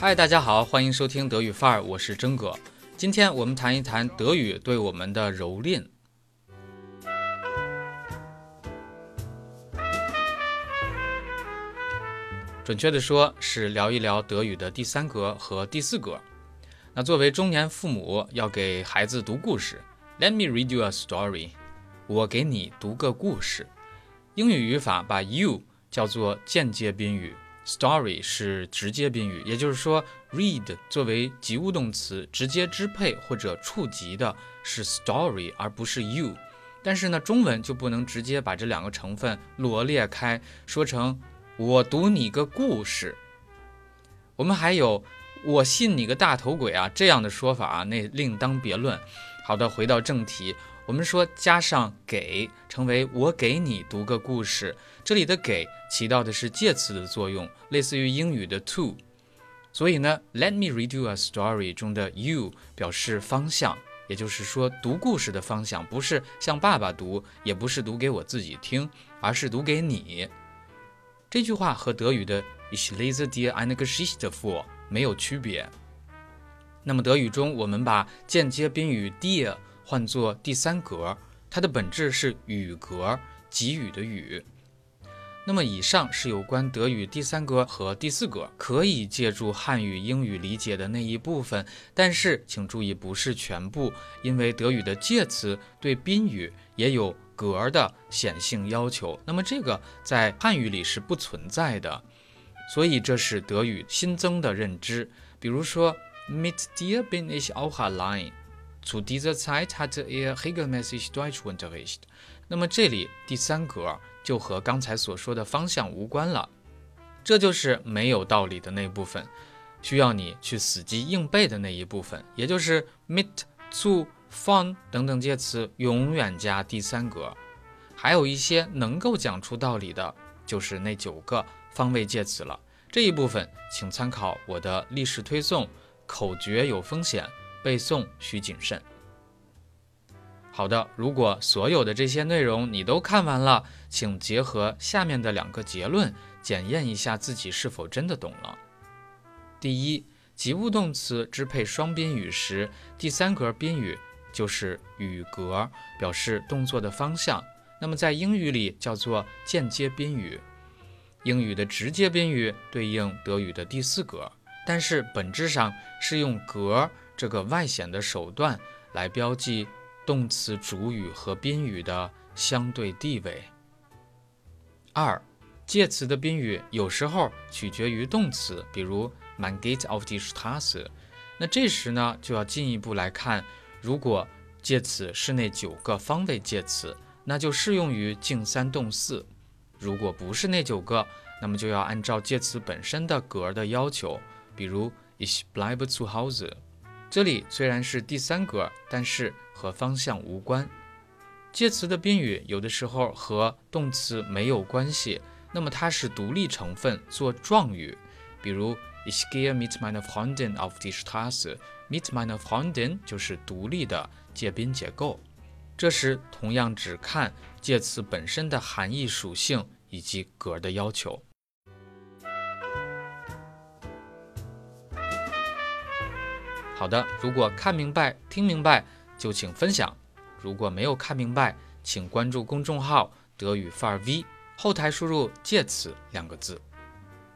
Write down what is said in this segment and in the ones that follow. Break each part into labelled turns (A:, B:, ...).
A: 嗨，大家好，欢迎收听德语范儿，我是真哥。今天我们谈一谈德语对我们的蹂躏。准确的说，是聊一聊德语的第三格和第四格。那作为中年父母，要给孩子读故事，Let me read you a story。我给你读个故事。英语语法把 you 叫做间接宾语，story 是直接宾语，也就是说，read 作为及物动词直接支配或者触及的是 story，而不是 you。但是呢，中文就不能直接把这两个成分罗列开，说成。我读你个故事。我们还有我信你个大头鬼啊这样的说法啊，那另当别论。好的，回到正题，我们说加上给，成为我给你读个故事。这里的给起到的是介词的作用，类似于英语的 to。所以呢，Let me read you a story 中的 you 表示方向，也就是说读故事的方向不是向爸爸读，也不是读给我自己听，而是读给你。这句话和德语的 Ich lese dir eine Geschichte vor 没有区别。那么德语中，我们把间接宾语 dir 换作第三格，它的本质是语格，给予的语。那么以上是有关德语第三格和第四格，可以借助汉语、英语理解的那一部分。但是请注意，不是全部，因为德语的介词对宾语也有。格的显性要求，那么这个在汉语里是不存在的，所以这是德语新增的认知。比如说，Mit dir bin ich auch allein. Zu dieser Zeit hatte er regelmäßig Deutschunterricht. 那么这里第三格就和刚才所说的方向无关了，这就是没有道理的那部分，需要你去死记硬背的那一部分，也就是 mit zu。fun 等等介词永远加第三格，还有一些能够讲出道理的，就是那九个方位介词了。这一部分请参考我的历史推送，口诀有风险，背诵需谨慎。好的，如果所有的这些内容你都看完了，请结合下面的两个结论，检验一下自己是否真的懂了。第一，及物动词支配双宾语时，第三格宾语。就是语格，表示动作的方向。那么在英语里叫做间接宾语，英语的直接宾语对应德语的第四格，但是本质上是用格这个外显的手段来标记动词主语和宾语的相对地位。二，介词的宾语有时候取决于动词，比如 Man geht auf die Straße，那这时呢就要进一步来看。如果介词是那九个方位介词，那就适用于静三动四；如果不是那九个，那么就要按照介词本身的格的要求。比如 Ich bleibe zu Hause，这里虽然是第三格，但是和方向无关。介词的宾语有的时候和动词没有关系，那么它是独立成分做状语，比如。Ich gehe mit meiner Freundin auf die Straße. Mit meiner Freundin 就是独立的介宾结构。这时同样只看介词本身的含义属性以及格的要求。好的，如果看明白、听明白，就请分享；如果没有看明白，请关注公众号“德语范儿 V”，后台输入“介词”两个字。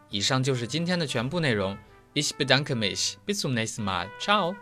A: 以上就是今天的全部内容。Ich bedanke mich. Bis zum nächsten Mal. Ciao.